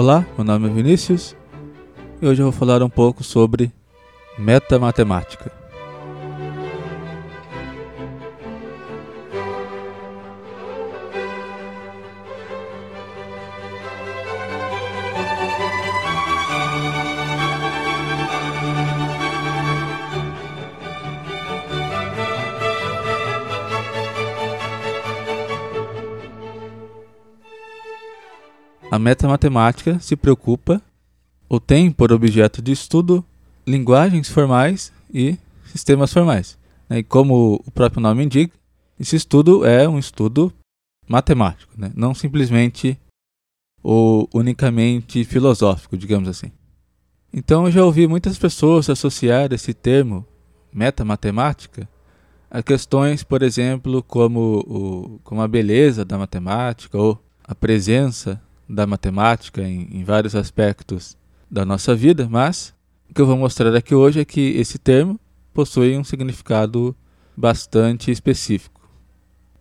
Olá, meu nome é Vinícius e hoje eu vou falar um pouco sobre metamatemática. A metamatemática se preocupa ou tem por objeto de estudo linguagens formais e sistemas formais. Né? E como o próprio nome indica, esse estudo é um estudo matemático, né? não simplesmente ou unicamente filosófico, digamos assim. Então eu já ouvi muitas pessoas associar esse termo metamatemática a questões, por exemplo, como, o, como a beleza da matemática ou a presença da matemática em, em vários aspectos da nossa vida, mas o que eu vou mostrar aqui hoje é que esse termo possui um significado bastante específico.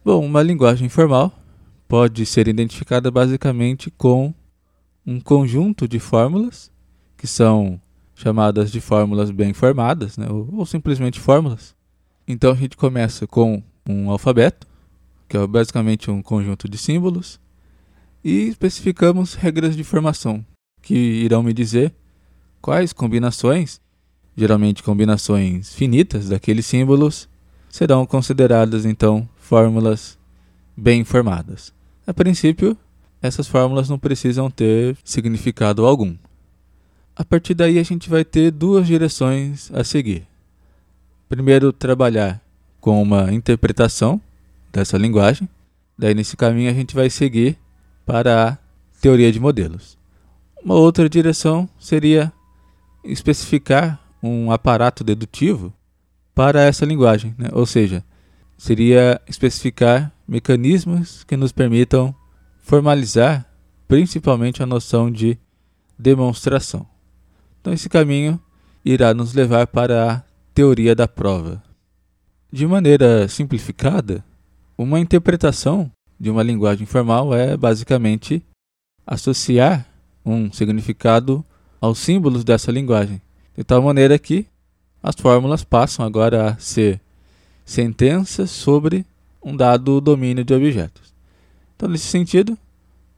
Bom, uma linguagem formal pode ser identificada basicamente com um conjunto de fórmulas que são chamadas de fórmulas bem formadas, né, ou, ou simplesmente fórmulas. Então a gente começa com um alfabeto, que é basicamente um conjunto de símbolos, e especificamos regras de formação, que irão me dizer quais combinações, geralmente combinações finitas daqueles símbolos, serão consideradas então fórmulas bem formadas. A princípio, essas fórmulas não precisam ter significado algum. A partir daí, a gente vai ter duas direções a seguir. Primeiro, trabalhar com uma interpretação dessa linguagem. Daí, nesse caminho, a gente vai seguir para a teoria de modelos. Uma outra direção seria especificar um aparato dedutivo para essa linguagem, né? ou seja, seria especificar mecanismos que nos permitam formalizar principalmente a noção de demonstração. Então, esse caminho irá nos levar para a teoria da prova. De maneira simplificada, uma interpretação de uma linguagem formal é basicamente associar um significado aos símbolos dessa linguagem, de tal maneira que as fórmulas passam agora a ser sentenças sobre um dado domínio de objetos. Então, nesse sentido,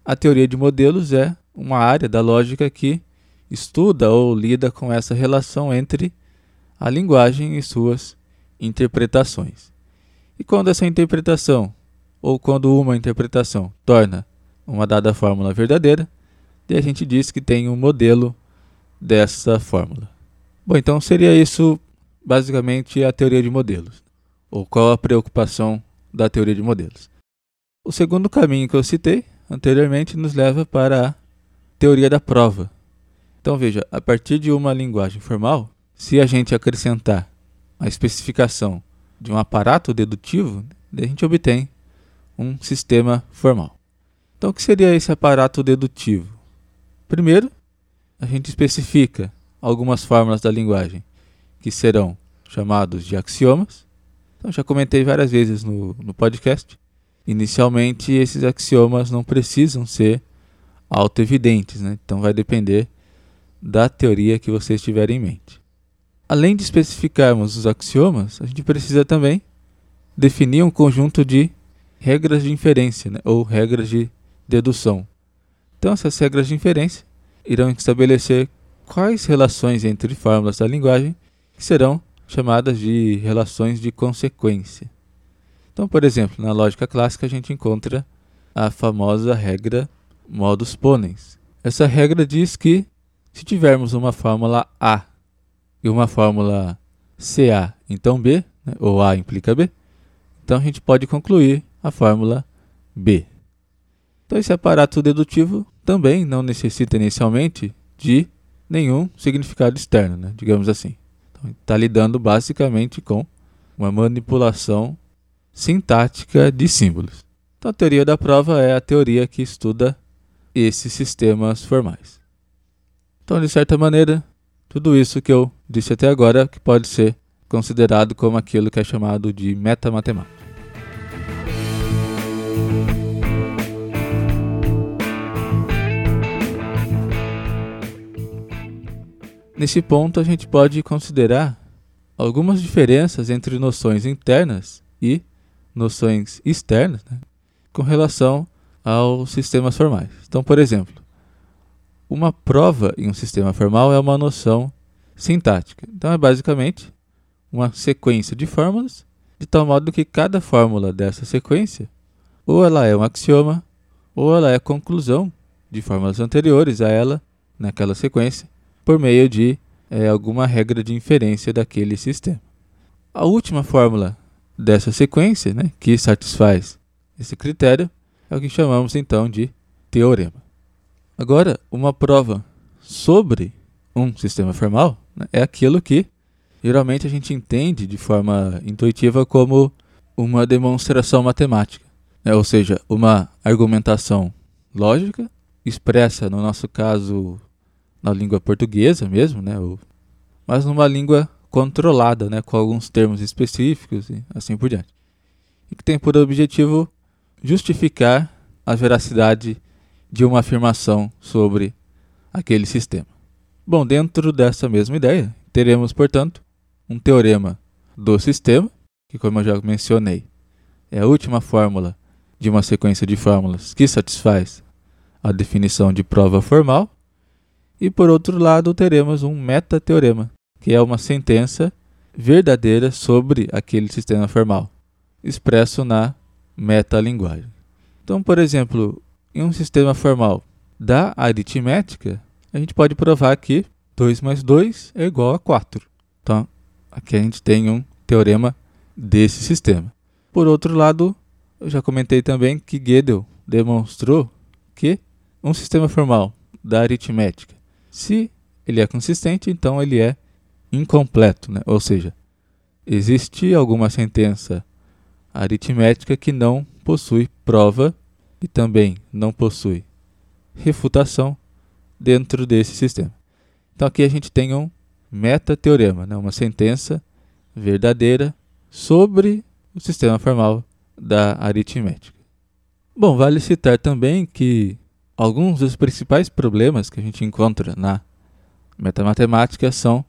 a teoria de modelos é uma área da lógica que estuda ou lida com essa relação entre a linguagem e suas interpretações. E quando essa interpretação ou quando uma interpretação torna uma dada fórmula verdadeira, e a gente diz que tem um modelo dessa fórmula. Bom, então seria isso basicamente a teoria de modelos, ou qual a preocupação da teoria de modelos. O segundo caminho que eu citei anteriormente nos leva para a teoria da prova. Então veja, a partir de uma linguagem formal, se a gente acrescentar a especificação de um aparato dedutivo, a gente obtém um sistema formal. Então, o que seria esse aparato dedutivo? Primeiro, a gente especifica algumas fórmulas da linguagem que serão chamados de axiomas. Então, já comentei várias vezes no, no podcast. Inicialmente, esses axiomas não precisam ser autoevidentes, né? então vai depender da teoria que você estiver em mente. Além de especificarmos os axiomas, a gente precisa também definir um conjunto de regras de inferência né, ou regras de dedução. Então, essas regras de inferência irão estabelecer quais relações entre fórmulas da linguagem serão chamadas de relações de consequência. Então, por exemplo, na lógica clássica a gente encontra a famosa regra modus ponens. Essa regra diz que se tivermos uma fórmula A e uma fórmula CA, então B, né, ou A implica B, então a gente pode concluir a fórmula B. Então esse aparato dedutivo também não necessita inicialmente de nenhum significado externo, né? digamos assim. Então, está lidando basicamente com uma manipulação sintática de símbolos. Então a teoria da prova é a teoria que estuda esses sistemas formais. Então, de certa maneira, tudo isso que eu disse até agora que pode ser considerado como aquilo que é chamado de metamatemática. Nesse ponto, a gente pode considerar algumas diferenças entre noções internas e noções externas né, com relação aos sistemas formais. Então, por exemplo, uma prova em um sistema formal é uma noção sintática. Então, é basicamente uma sequência de fórmulas, de tal modo que cada fórmula dessa sequência, ou ela é um axioma, ou ela é conclusão de fórmulas anteriores a ela naquela sequência, por meio de é, alguma regra de inferência daquele sistema. A última fórmula dessa sequência, né, que satisfaz esse critério, é o que chamamos então de teorema. Agora, uma prova sobre um sistema formal né, é aquilo que geralmente a gente entende de forma intuitiva como uma demonstração matemática, né, ou seja, uma argumentação lógica expressa, no nosso caso, na língua portuguesa mesmo, né, mas numa língua controlada, né, com alguns termos específicos e assim por diante. E que tem por objetivo justificar a veracidade de uma afirmação sobre aquele sistema. Bom, dentro dessa mesma ideia, teremos, portanto, um teorema do sistema, que, como eu já mencionei, é a última fórmula de uma sequência de fórmulas que satisfaz a definição de prova formal. E, por outro lado, teremos um metateorema, que é uma sentença verdadeira sobre aquele sistema formal, expresso na metalinguagem. Então, por exemplo, em um sistema formal da aritmética, a gente pode provar que 2 mais 2 é igual a 4. Então, aqui a gente tem um teorema desse sistema. Por outro lado, eu já comentei também que Gödel demonstrou que um sistema formal da aritmética, se ele é consistente, então ele é incompleto, né? ou seja, existe alguma sentença aritmética que não possui prova e também não possui refutação dentro desse sistema. Então aqui a gente tem um metateorema, né? uma sentença verdadeira sobre o sistema formal da aritmética. Bom, vale citar também que alguns dos principais problemas que a gente encontra na metamatemática são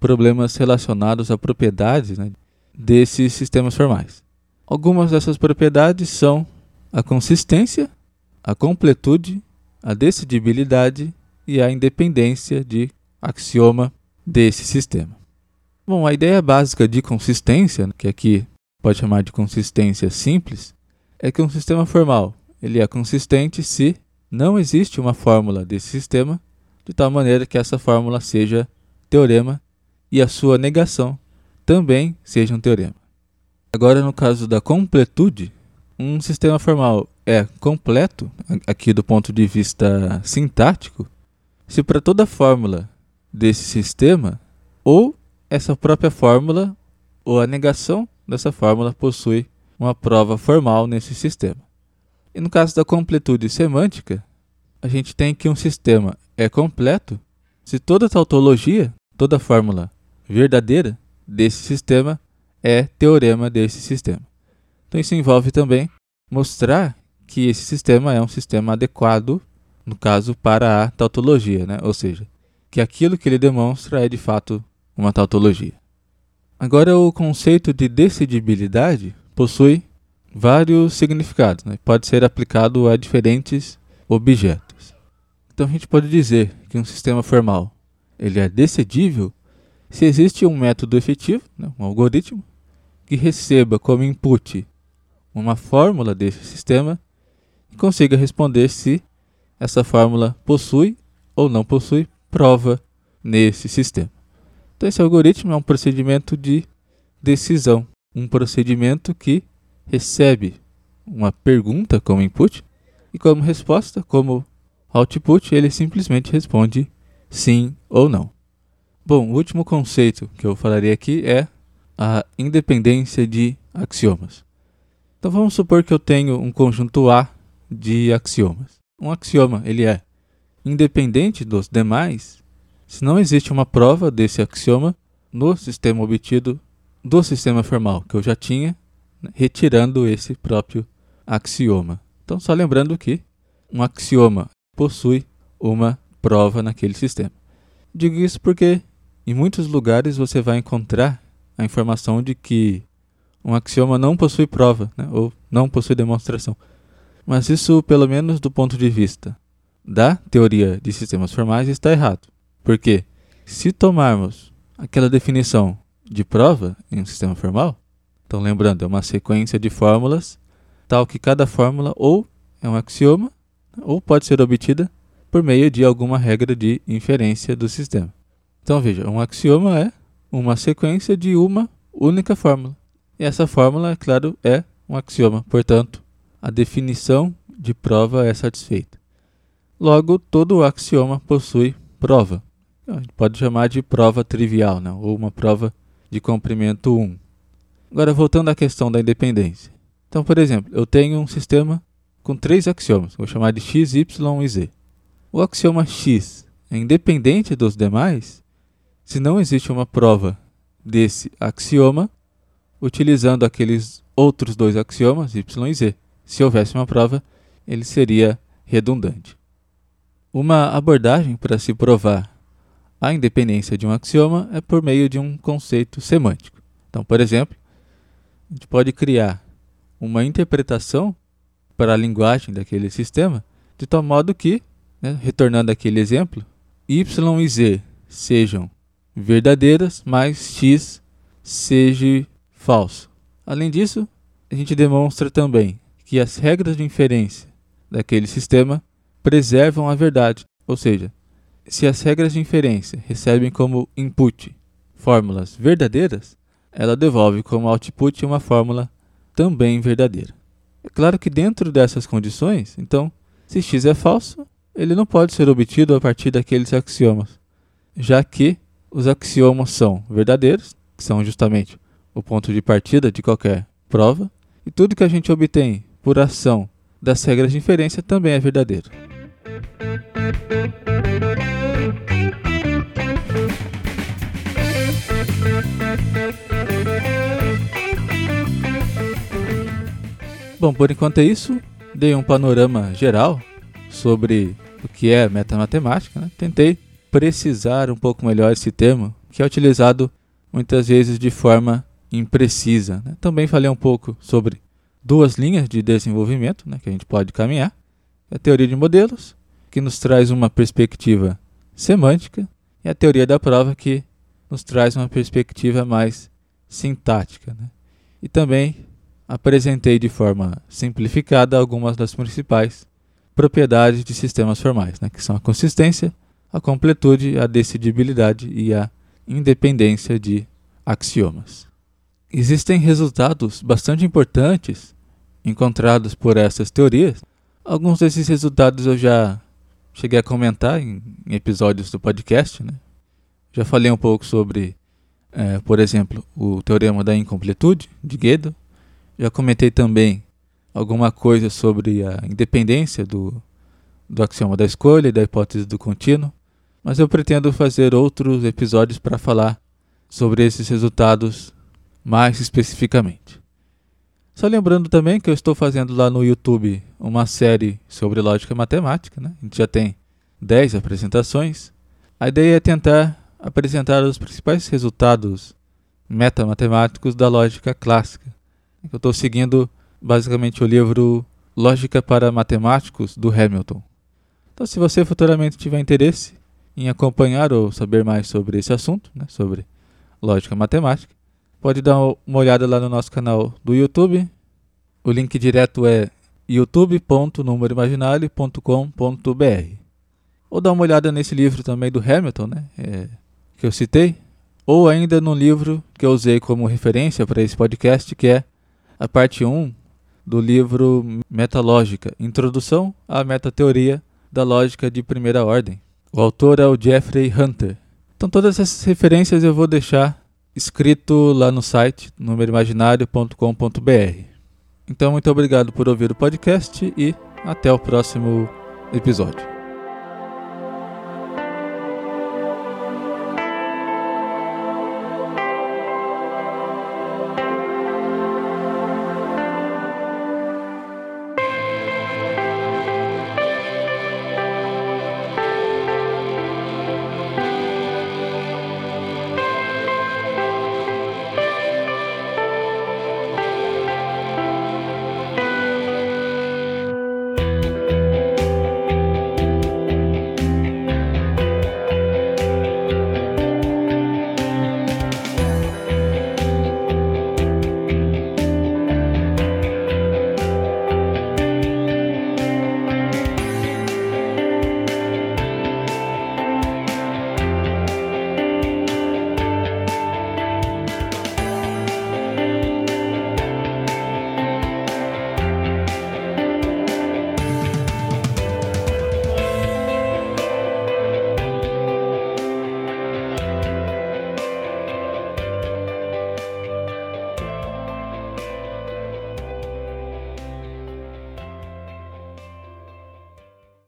problemas relacionados a propriedades né, desses sistemas formais. Algumas dessas propriedades são a consistência, a completude, a decidibilidade e a independência de axioma desse sistema. Bom, a ideia básica de consistência, que aqui pode chamar de consistência simples, é que um sistema formal ele é consistente se não existe uma fórmula desse sistema de tal maneira que essa fórmula seja teorema e a sua negação também seja um teorema. Agora, no caso da completude, um sistema formal é completo, aqui do ponto de vista sintático, se para toda fórmula desse sistema, ou essa própria fórmula, ou a negação dessa fórmula possui uma prova formal nesse sistema. E no caso da completude semântica, a gente tem que um sistema é completo se toda tautologia, toda fórmula verdadeira desse sistema é teorema desse sistema. Então isso envolve também mostrar que esse sistema é um sistema adequado, no caso, para a tautologia, né? ou seja, que aquilo que ele demonstra é de fato uma tautologia. Agora, o conceito de decidibilidade possui vários significados, né? pode ser aplicado a diferentes objetos. Então a gente pode dizer que um sistema formal ele é decidível se existe um método efetivo, né, um algoritmo, que receba como input uma fórmula desse sistema e consiga responder se essa fórmula possui ou não possui prova nesse sistema. Então, esse algoritmo é um procedimento de decisão, um procedimento que recebe uma pergunta como input e, como resposta, como output, ele simplesmente responde sim ou não. Bom, o último conceito que eu falaria aqui é a independência de axiomas. Então vamos supor que eu tenho um conjunto A de axiomas. Um axioma, ele é independente dos demais se não existe uma prova desse axioma no sistema obtido do sistema formal que eu já tinha, né, retirando esse próprio axioma. Então só lembrando que um axioma possui uma prova naquele sistema. Digo isso porque em muitos lugares você vai encontrar a informação de que um axioma não possui prova, né, ou não possui demonstração. Mas isso, pelo menos do ponto de vista da teoria de sistemas formais, está errado. Porque se tomarmos aquela definição de prova em um sistema formal, então lembrando, é uma sequência de fórmulas, tal que cada fórmula ou é um axioma, ou pode ser obtida por meio de alguma regra de inferência do sistema. Então veja, um axioma é uma sequência de uma única fórmula. E essa fórmula, é claro, é um axioma. Portanto, a definição de prova é satisfeita. Logo, todo axioma possui prova. A gente pode chamar de prova trivial, né? ou uma prova de comprimento 1. Agora, voltando à questão da independência. Então, por exemplo, eu tenho um sistema com três axiomas, vou chamar de x, y e z. O axioma x é independente dos demais se não existe uma prova desse axioma utilizando aqueles outros dois axiomas, y e z. Se houvesse uma prova, ele seria redundante. Uma abordagem para se provar a independência de um axioma é por meio de um conceito semântico. Então, por exemplo, a gente pode criar uma interpretação para a linguagem daquele sistema, de tal modo que, né, retornando aquele exemplo, y e z sejam verdadeiras, mas x seja falso. Além disso, a gente demonstra também que as regras de inferência daquele sistema preservam a verdade, ou seja, se as regras de inferência recebem como input fórmulas verdadeiras, ela devolve como output uma fórmula também verdadeira. É claro que dentro dessas condições, então, se x é falso, ele não pode ser obtido a partir daqueles axiomas, já que os axiomas são verdadeiros, que são justamente o ponto de partida de qualquer prova, e tudo que a gente obtém por ação das regras de inferência também é verdadeiro. Bom, por enquanto é isso. Dei um panorama geral sobre o que é metamatemática. Né? Tentei precisar um pouco melhor esse termo, que é utilizado muitas vezes de forma imprecisa. Né? Também falei um pouco sobre duas linhas de desenvolvimento né, que a gente pode caminhar: a teoria de modelos, que nos traz uma perspectiva semântica, e a teoria da prova, que nos traz uma perspectiva mais sintática. Né? E também apresentei de forma simplificada algumas das principais propriedades de sistemas formais, né, que são a consistência, a completude, a decidibilidade e a independência de axiomas. Existem resultados bastante importantes encontrados por essas teorias. Alguns desses resultados eu já cheguei a comentar em, em episódios do podcast. Né? Já falei um pouco sobre, é, por exemplo, o teorema da incompletude de Gödel. Já comentei também alguma coisa sobre a independência do, do axioma da escolha e da hipótese do contínuo, mas eu pretendo fazer outros episódios para falar sobre esses resultados mais especificamente. Só lembrando também que eu estou fazendo lá no YouTube uma série sobre lógica matemática, né? a gente já tem 10 apresentações. A ideia é tentar apresentar os principais resultados metamatemáticos da lógica clássica. Eu estou seguindo basicamente o livro Lógica para Matemáticos do Hamilton. Então, se você futuramente tiver interesse em acompanhar ou saber mais sobre esse assunto, né, sobre lógica matemática, pode dar uma olhada lá no nosso canal do YouTube. O link direto é youtube.numerimaginale.com.br Ou dá uma olhada nesse livro também do Hamilton, né, é, que eu citei, ou ainda no livro que eu usei como referência para esse podcast, que é a parte 1 do livro Metalógica, Introdução à Metateoria da Lógica de Primeira Ordem. O autor é o Jeffrey Hunter. Então todas essas referências eu vou deixar escrito lá no site numerimaginário.com.br. Então muito obrigado por ouvir o podcast e até o próximo episódio.